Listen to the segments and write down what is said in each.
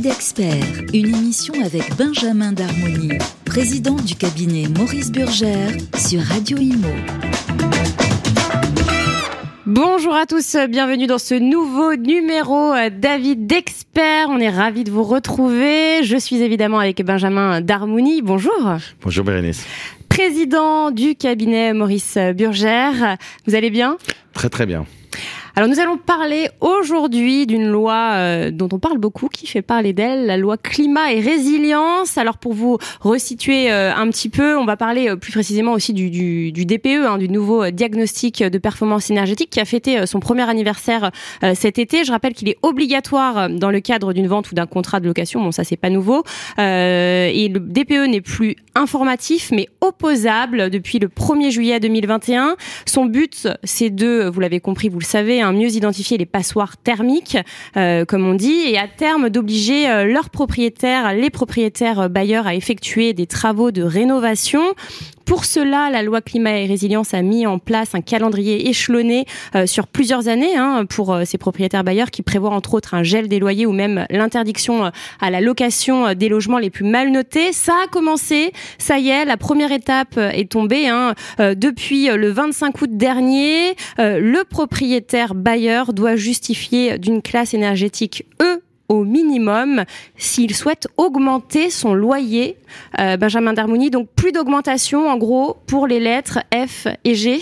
David Expert, une émission avec Benjamin Darmoni, président du cabinet Maurice Burgère sur Radio Imo. Bonjour à tous, bienvenue dans ce nouveau numéro David d'Expert. On est ravis de vous retrouver. Je suis évidemment avec Benjamin Darmouni. Bonjour. Bonjour Bérénice. Président du cabinet Maurice Burgère. Vous allez bien? Très très bien. Alors nous allons parler aujourd'hui d'une loi euh, dont on parle beaucoup, qui fait parler d'elle, la loi climat et résilience. Alors pour vous resituer euh, un petit peu, on va parler euh, plus précisément aussi du, du, du DPE, hein, du nouveau diagnostic de performance énergétique qui a fêté son premier anniversaire cet été. Je rappelle qu'il est obligatoire dans le cadre d'une vente ou d'un contrat de location. Bon ça c'est pas nouveau. et le DPE n'est plus informatif mais opposable depuis le 1er juillet 2021. Son but c'est de, vous l'avez compris, vous le savez, mieux identifier les passoires thermiques, euh, comme on dit, et à terme d'obliger euh, leurs propriétaires, les propriétaires euh, bailleurs, à effectuer des travaux de rénovation. Pour cela, la loi climat et résilience a mis en place un calendrier échelonné sur plusieurs années hein, pour ces propriétaires bailleurs qui prévoit entre autres un gel des loyers ou même l'interdiction à la location des logements les plus mal notés. Ça a commencé, ça y est, la première étape est tombée. Hein. depuis le 25 août dernier, le propriétaire bailleur doit justifier d'une classe énergétique E au minimum s'il souhaite augmenter son loyer. Euh, Benjamin Darmouni, donc plus d'augmentation en gros pour les lettres F et G.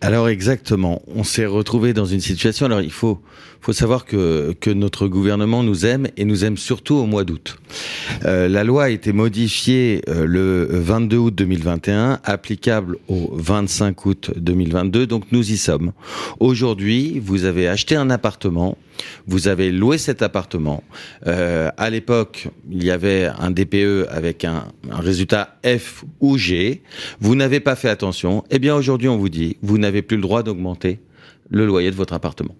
Alors exactement, on s'est retrouvé dans une situation. Alors il faut faut savoir que que notre gouvernement nous aime et nous aime surtout au mois d'août. Euh, la loi a été modifiée euh, le 22 août 2021, applicable au 25 août 2022. Donc nous y sommes. Aujourd'hui, vous avez acheté un appartement, vous avez loué cet appartement. Euh, à l'époque, il y avait un DPE avec un, résultat F ou G. Vous n'avez pas fait attention. Eh bien aujourd'hui, on vous dit, vous n'avez plus le droit d'augmenter le loyer de votre appartement.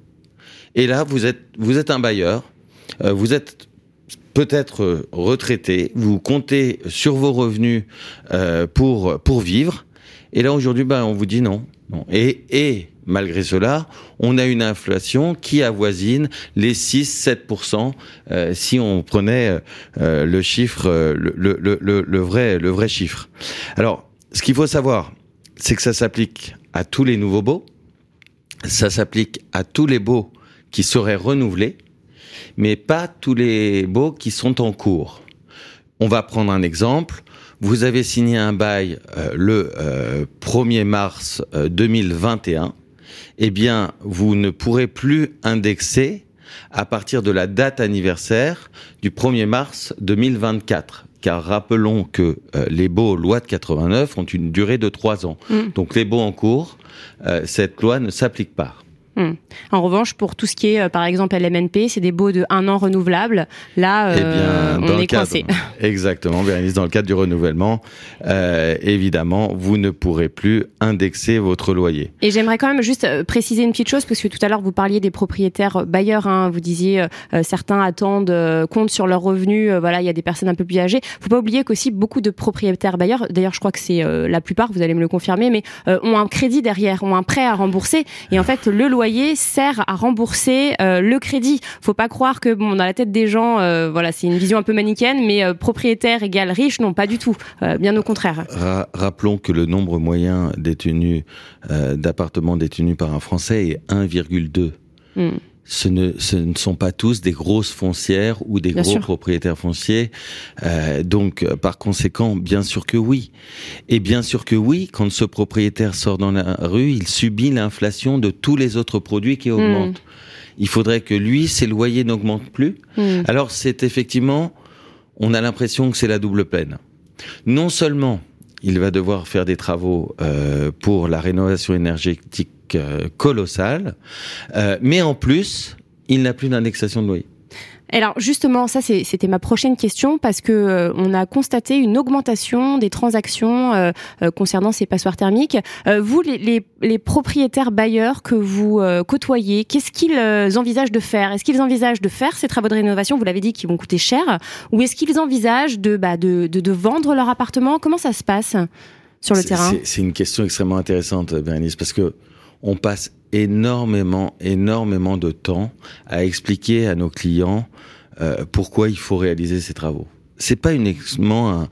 Et là, vous êtes, vous êtes un bailleur, euh, vous êtes peut-être retraité, vous comptez sur vos revenus euh, pour pour vivre. Et là aujourd'hui, ben on vous dit non. non. Et et malgré cela, on a une inflation qui avoisine les 6-7% euh, si on prenait euh, le chiffre, le, vrai chiffre. Alors, ce qu'il faut savoir, c'est que ça s'applique à tous les nouveaux baux, ça s'applique à tous les baux qui seraient renouvelés, mais pas tous les baux qui sont en cours. On va prendre un exemple. Vous avez signé un bail euh, le euh, 1er mars 2021. Eh bien, vous ne pourrez plus indexer à partir de la date anniversaire du 1er mars 2024 car rappelons que euh, les baux loi de 89 ont une durée de trois ans. Mmh. Donc les baux en cours, euh, cette loi ne s'applique pas. Hmm. En revanche, pour tout ce qui est, euh, par exemple, LMNP, c'est des baux de un an renouvelables. Là, eh euh, on est coincé. Exactement, Bérénice, dans le cadre du renouvellement, euh, évidemment, vous ne pourrez plus indexer votre loyer. Et j'aimerais quand même juste euh, préciser une petite chose, parce que tout à l'heure, vous parliez des propriétaires bailleurs. Hein, vous disiez, euh, certains attendent, comptent sur leurs revenus. voilà, il y a des personnes un peu plus âgées. Faut pas oublier qu'aussi beaucoup de propriétaires bailleurs, d'ailleurs, je crois que c'est la plupart, vous allez me le confirmer, mais ont un crédit derrière, ont un prêt à rembourser. Et en fait, le loyer sert à rembourser euh, le crédit. Faut pas croire que bon dans la tête des gens, euh, voilà, c'est une vision un peu manichéenne, mais euh, propriétaire égale riche, non, pas du tout. bien au contraire. rappelons que le nombre moyen détenu d'appartements détenus par un Français est 1,2. Hmm. Ce ne, ce ne, sont pas tous des grosses foncières ou des gros propriétaires fonciers. Euh, donc, par conséquent, bien sûr que oui. Et bien sûr que oui, quand ce propriétaire sort dans la rue, il subit l'inflation de tous les autres produits qui augmentent. Hmm. Il faudrait que lui, ses loyers n'augmentent plus. Hmm. Alors, c'est effectivement, on a l'impression que c'est la double peine. Non seulement il va devoir faire des travaux euh, pour la rénovation énergétique euh, colossal, euh, mais en plus, il n'a plus d'indexation de loyer. Alors justement, ça c'était ma prochaine question parce que euh, on a constaté une augmentation des transactions euh, euh, concernant ces passoires thermiques. vous, les, les, les, propriétaires bailleurs que vous côtoyez, qu'est-ce qu'ils envisagent de faire? Est-ce qu'ils envisagent de faire ces travaux de rénovation Vous l'avez dit, qui vont coûter cher, ou est-ce qu'ils envisagent de, bah, de, de, de vendre leur appartement? Comment ça se passe sur le terrain? C'est une question extrêmement intéressante, Bernice, parce que on passe énormément, énormément de temps à expliquer à nos clients euh, pourquoi il faut réaliser ces travaux. C'est pas uniquement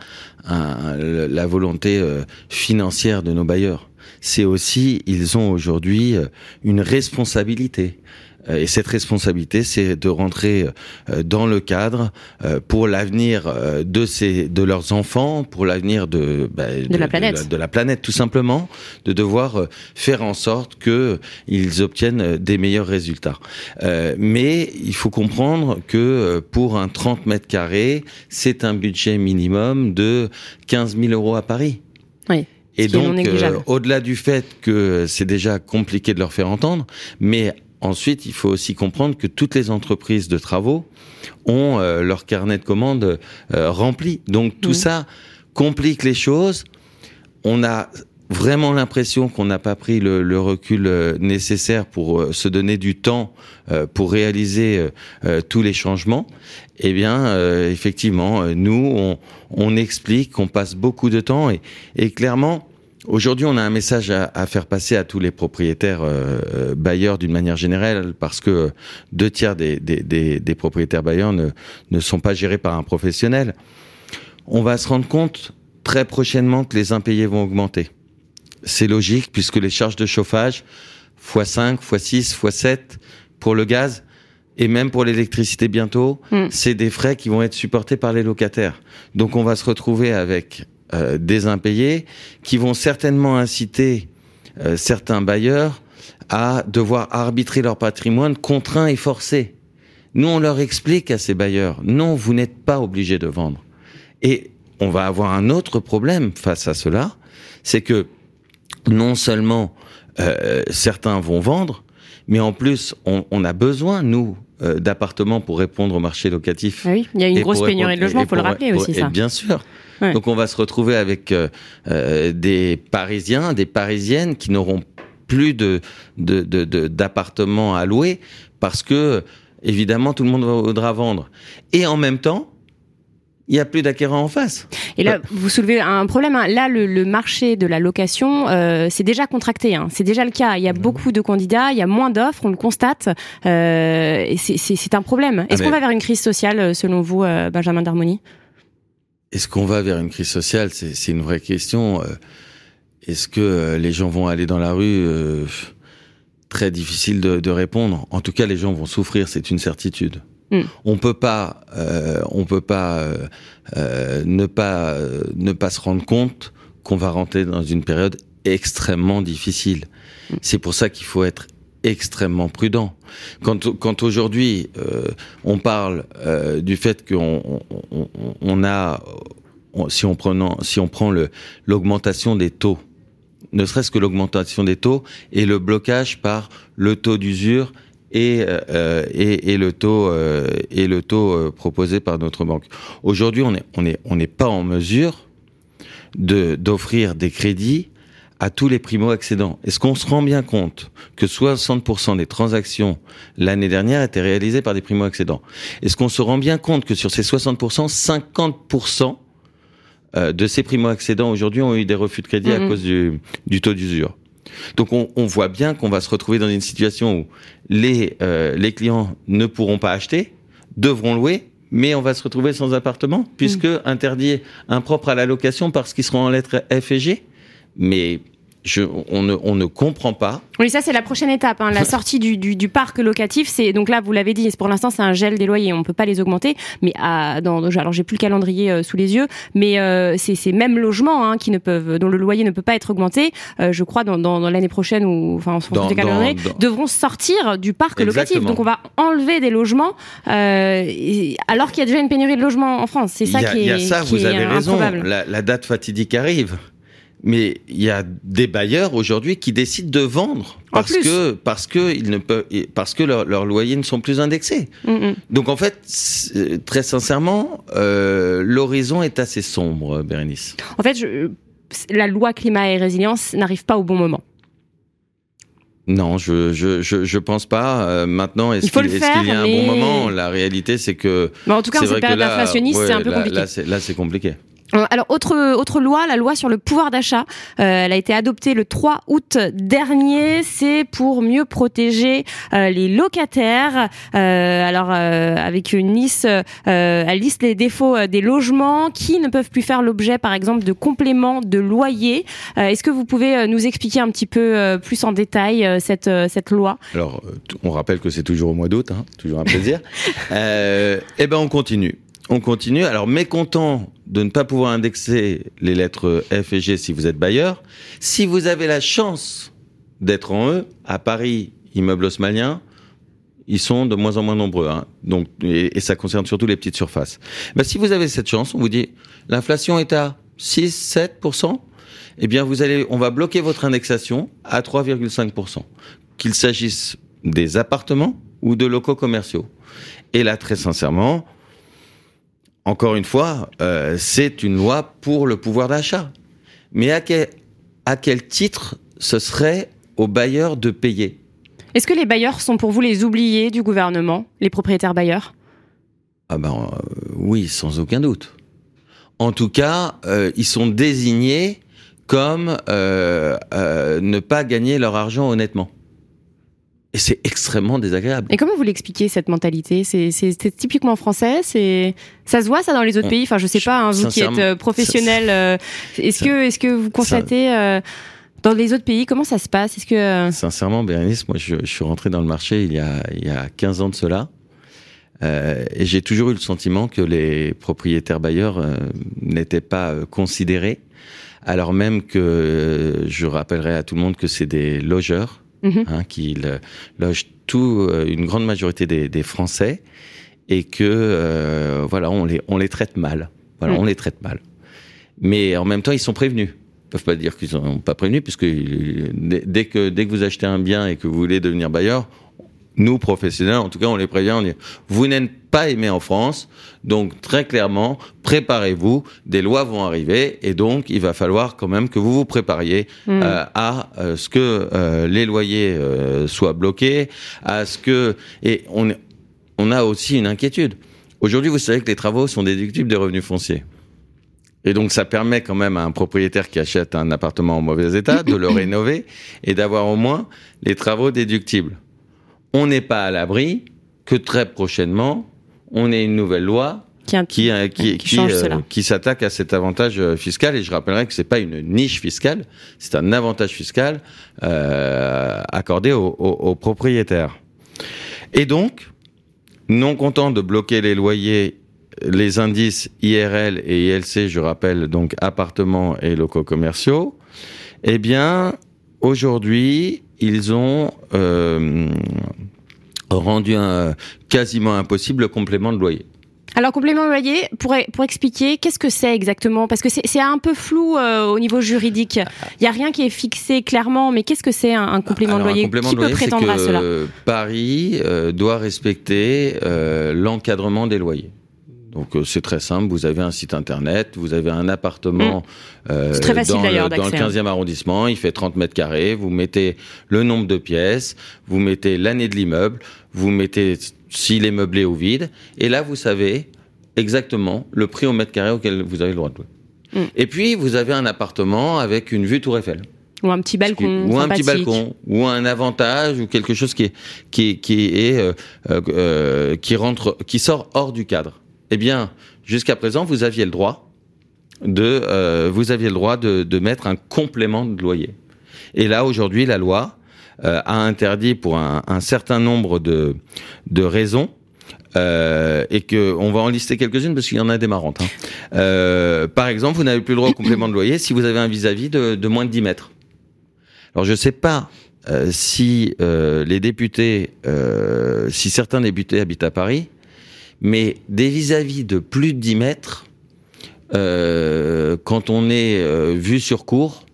la volonté euh, financière de nos bailleurs. C'est aussi, ils ont aujourd'hui une responsabilité. Euh, et cette responsabilité, c'est de rentrer euh, dans le cadre euh, pour l'avenir de ces, de leurs enfants, pour l'avenir de, bah, de, la planète, de la, planète tout simplement, de devoir faire en sorte que ils obtiennent des meilleurs résultats. mais il faut comprendre que pour un 30 mètres carrés, c'est un budget minimum de 15 000 euros à Paris. Oui. Et donc, au-delà du fait que c'est déjà compliqué de leur faire entendre, mais Ensuite, il faut aussi comprendre que toutes les entreprises de travaux ont euh, leur carnet de commandes euh, rempli. Donc tout ça complique les choses. On a vraiment l'impression qu'on n'a pas pris le, recul euh, nécessaire pour se donner du temps pour réaliser tous les changements. Eh bien, effectivement, nous, on, on explique qu'on passe beaucoup de temps et, et clairement, Aujourd'hui, on a un message à, faire passer à tous les propriétaires euh, euh, bailleurs d'une manière générale, parce que deux tiers des, propriétaires bailleurs ne, ne sont pas gérés par un professionnel. On va se rendre compte très prochainement que les impayés vont augmenter. C'est logique, puisque les charges de chauffage, x5, x6, x7 pour le gaz, et même pour l'électricité bientôt, mm. c'est des frais qui vont être supportés par les locataires. Donc on va se retrouver avec euh, des impayés qui vont certainement inciter euh, certains bailleurs à devoir arbitrer leur patrimoine contraint et forcé. Nous, on leur explique à ces bailleurs, non, vous n'êtes pas obligé de vendre. Et on va avoir un autre problème face à cela, c'est que non seulement euh, certains vont vendre, mais en plus, on, on a besoin, nous, d'appartements pour répondre au marché locatif. Ah oui, il y a une grosse pénurie de logements, il faut le rappeler aussi, ça. Bien sûr. Donc on va se retrouver avec euh, euh, des Parisiens, des Parisiennes qui n'auront plus de d'appartements de, de, à louer parce que évidemment tout le monde voudra vendre. Et en même temps, il n'y a plus d'acquérants en face. Et là, vous soulevez un problème. Hein. Là, le, marché de la location, euh, c'est déjà contracté. Hein. C'est déjà le cas. Il y a beaucoup de candidats, il y a moins d'offres, on le constate. Euh, c'est un problème. Est-ce ah, qu'on va vers une crise sociale, selon vous, Benjamin Darmoni? Est-ce qu'on va vers une crise sociale? C'est une vraie question. Euh, est-ce que euh, les gens vont aller dans la rue? Euh, Très difficile de, répondre. En tout cas, les gens vont souffrir, c'est une certitude. Mm. On peut pas, on peut pas ne pas ne pas se rendre compte qu'on va rentrer dans une période extrêmement difficile. Mm. C'est pour ça qu'il faut être extrêmement prudent. Quand, quand aujourd'hui euh, on parle euh, du fait qu'on on, a, si on prenant, si on prend le l'augmentation des taux, ne serait-ce que l'augmentation des taux et le blocage par le taux d'usure et, euh, et, et, le taux et le taux proposé par notre banque. Aujourd'hui, on est on est on n'est pas en mesure de d'offrir des crédits à tous les primo-accédants. Est-ce qu'on se rend bien compte que 60% des transactions l'année dernière étaient réalisées par des primo-accédants? Est-ce qu'on se rend bien compte que sur ces 60%, 50% euh, de ces primo-accédants aujourd'hui ont eu des refus de crédit à mhm. cause du, du taux d'usure? Donc on, on, voit bien qu'on va se retrouver dans une situation où les, euh, les clients ne pourront pas acheter, devront louer, mais on va se retrouver sans appartement, puisque interdit impropre à la location parce qu'ils seront en lettres F et G. Mais je, on, ne, on, ne, comprend pas. Oui, ça c'est la prochaine étape, hein, la sortie du, du, du, parc locatif. C'est donc là, vous l'avez dit, pour l'instant c'est un gel des loyers, on peut pas les augmenter. Mais à, dans, alors j'ai plus le calendrier euh, sous les yeux, mais euh, c'est ces mêmes logements hein, qui ne peuvent, dont le loyer ne peut pas être augmenté. Euh, je crois dans, dans, dans l'année prochaine ou enfin en fonction des calendriers, devront sortir du parc locatif. Donc on va enlever des logements alors qu'il y a déjà une pénurie de logements en France. C'est ça qui est. Y a ça, vous avez raison. La, la date fatidique arrive mais il y a des bailleurs aujourd'hui qui décident de vendre parce que parce que ils ne peuvent parce que leurs loyers ne sont plus indexés. Mm, mm. Donc en fait, très sincèrement, euh, l'horizon est assez sombre, Bérénice. En fait, je, la loi climat et résilience n'arrive pas au bon moment. Non, je je je, pense pas. Euh, maintenant, est-ce qu'il est y a un bon moment? La réalité, c'est que. en tout cas, en cette période inflationniste, c'est un peu compliqué. Là, c'est compliqué. Euh, alors autre autre loi, la loi sur le pouvoir d'achat, euh, elle a été adoptée le 3 août dernier. C'est pour mieux protéger euh, les locataires. alors avec une liste, elle liste les défauts des logements qui ne peuvent plus faire l'objet, par exemple, de compléments de loyer. Est-ce que vous pouvez nous expliquer un petit peu plus en détail cette cette loi? Alors on rappelle que c'est toujours au mois d'août, hein, toujours un plaisir. eh ben on continue. On continue. Alors, mécontent de ne pas pouvoir indexer les lettres F et G si vous êtes bailleur, si vous avez la chance d'être en E, à Paris, immeuble haussmannien, ils sont de moins en moins nombreux. Hein. Donc, et, ça concerne surtout les petites surfaces. Ben, si vous avez cette chance, on vous dit, l'inflation est à 6, 7%, eh bien, vous allez, on va bloquer votre indexation à 3,5%. Qu'il s'agisse des appartements ou de locaux commerciaux. Et là, très sincèrement, encore une fois, euh, c'est une loi pour le pouvoir d'achat. Mais à quel, à quel titre ce serait aux bailleurs de payer? Est-ce que les bailleurs sont pour vous les oubliés du gouvernement, les propriétaires bailleurs? Ah ben euh, oui, sans aucun doute. En tout cas, euh, ils sont désignés comme ne pas gagner leur argent honnêtement. Et c'est extrêmement désagréable. Et comment vous l'expliquez cette mentalité? C'est typiquement français. C'est ça se voit ça dans les autres pays? Enfin, je sais pas. Hein, vous qui êtes euh, professionnel, euh, est-ce que est-ce que vous constatez euh, dans les autres pays comment ça se passe? Est-ce que sincèrement, Bérénice, moi, je, suis rentré dans le marché il y a il y a 15 ans de cela. et j'ai toujours eu le sentiment que les propriétaires bailleurs n'étaient pas considérés, alors même que je rappellerai à tout le monde que c'est des logeurs Mhm. hein, qui loge tout, euh, une grande majorité des, des Français, et que euh, voilà, on les, on les traite mal. Voilà, mm. on les traite mal. Mais en même temps, ils sont prévenus. Ils peuvent pas dire qu'ils sont pas prévenus, puisque dès que dès que vous achetez un bien et que vous voulez devenir bailleur, nous professionnels, en tout cas, on les prévient, on dit vous n'êtes pas aimé en France, donc très clairement, préparez-vous, des lois vont arriver, et donc il va falloir quand même que vous vous prépariez hmm. euh, à euh, ce que euh, les loyers soient bloqués, à ce que et on on a aussi une inquiétude. Aujourd'hui, vous savez que les travaux sont déductibles des revenus fonciers. Et donc, ça permet quand même à un propriétaire qui achète un appartement en mauvais état de le rénover et d'avoir au moins les travaux déductibles on n'est pas à l'abri que très prochainement, on ait une nouvelle loi qui, qui, euh, euh, qui, s'attaque à cet avantage euh, fiscal. Et je rappellerai que c'est pas une niche fiscale, c'est un avantage fiscal accordé aux, propriétaires. Et donc, non content de bloquer les loyers, les indices IRL et ILC, je rappelle donc appartements et locaux commerciaux, eh bien, aujourd'hui, ils ont euh, rendu un, quasiment impossible le complément de loyer. Alors complément de loyer, pour, pour expliquer, qu'est-ce que c'est exactement? Parce que c'est un peu flou euh, au niveau juridique. Il n'y a rien qui est fixé clairement, mais qu'est-ce que c'est un, complément de loyer? Qui peut prétendre à cela? Paris euh, doit respecter l'encadrement des loyers. Donc euh, c'est très simple, vous avez un site internet, vous avez un appartement mmh. euh, très facile dans, le, dans le 15e hein. arrondissement, il fait 30 mètres carrés, vous mettez le nombre de pièces, vous mettez l'année de l'immeuble, vous mettez s'il est meublé ou vide, et là vous savez exactement le prix au mètre carré auquel vous avez le droit de louer. Mmh. Et puis vous avez un appartement avec une vue Tour Eiffel. Ou un petit balcon. Ou un petit balcon. Ou un avantage, ou quelque chose qui est, qui, qui est, euh, euh, qui rentre, qui sort hors du cadre eh bien, jusqu'à présent, vous aviez le droit de, euh, vous aviez le droit de, mettre un complément de loyer. Et là, aujourd'hui, la loi euh, a interdit pour un, certain nombre de, raisons. Euh, et que on va en lister quelques-unes parce qu'il y en a des marrantes. Hein. Par exemple, vous n'avez plus le droit au complément de loyer si vous avez un vis-à-vis de, de, moins de 10 mètres. Alors je ne sais pas si les députés, si certains députés habitent à Paris, mais des vis-à-vis de plus de 10 mètres, euh, quand on est euh, vu sur cours,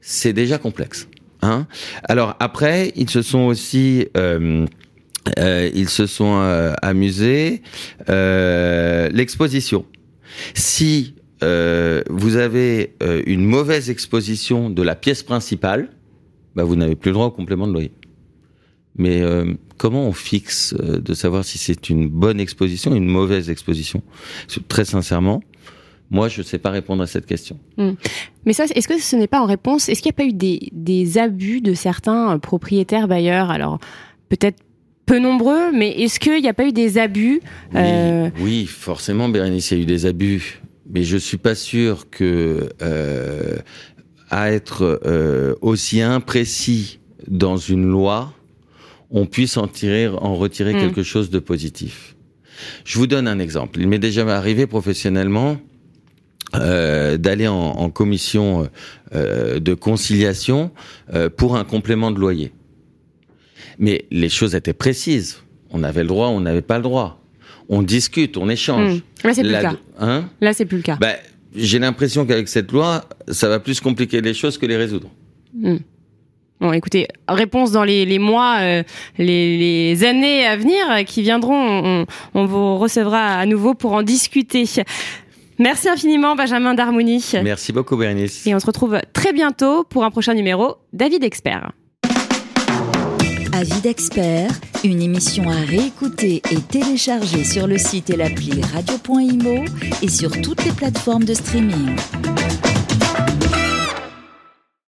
c'est déjà complexe. Hein Alors après, ils se sont aussi euh, ils se sont amusés l'exposition. Si vous avez une mauvaise exposition de la pièce principale, bah vous n'avez plus le droit au complément de loyer. Mais euh, comment on fixe de savoir si c'est une bonne exposition ou une mauvaise exposition? Très sincèrement, Moi, je ne sais pas répondre à cette question. Hmm. Mais ça, est-ce que ce n'est pas en réponse? Est-ce qu'il n'y a pas eu des, des abus de certains propriétaires bailleurs? Alors, peut-être peu nombreux, mais est-ce qu'il n'y a pas eu des abus oui, euh... oui, forcément, Bérénice, il y a eu des abus. Mais je suis pas sûr que euh, à être euh, aussi imprécis dans une loi, on puisse en tirer, en retirer mmh. quelque chose de positif. Je vous donne un exemple. Il m'est déjà arrivé professionnellement euh, d'aller en, en, commission euh, de conciliation euh, pour un complément de loyer. Mais les choses étaient précises. On avait le droit, on n'avait pas le droit. On discute, on échange. Mmh. Là, c'est plus le cas. Hein? Là, c'est plus le cas. Ben, J'ai l'impression qu'avec cette loi, ça va plus compliquer les choses que les résoudre. Mmh. Bon, écoutez, réponse dans les, les mois, euh, les, les, années à venir qui viendront. On, on, vous recevra à nouveau pour en discuter. Merci infiniment, Benjamin d'Harmonie. Merci beaucoup, Bérénice. Et on se retrouve très bientôt pour un prochain numéro d'Avis d'Expert. Avis d'Expert, une émission à réécouter et télécharger sur le site et l'appli radio.imo et sur toutes les plateformes de streaming.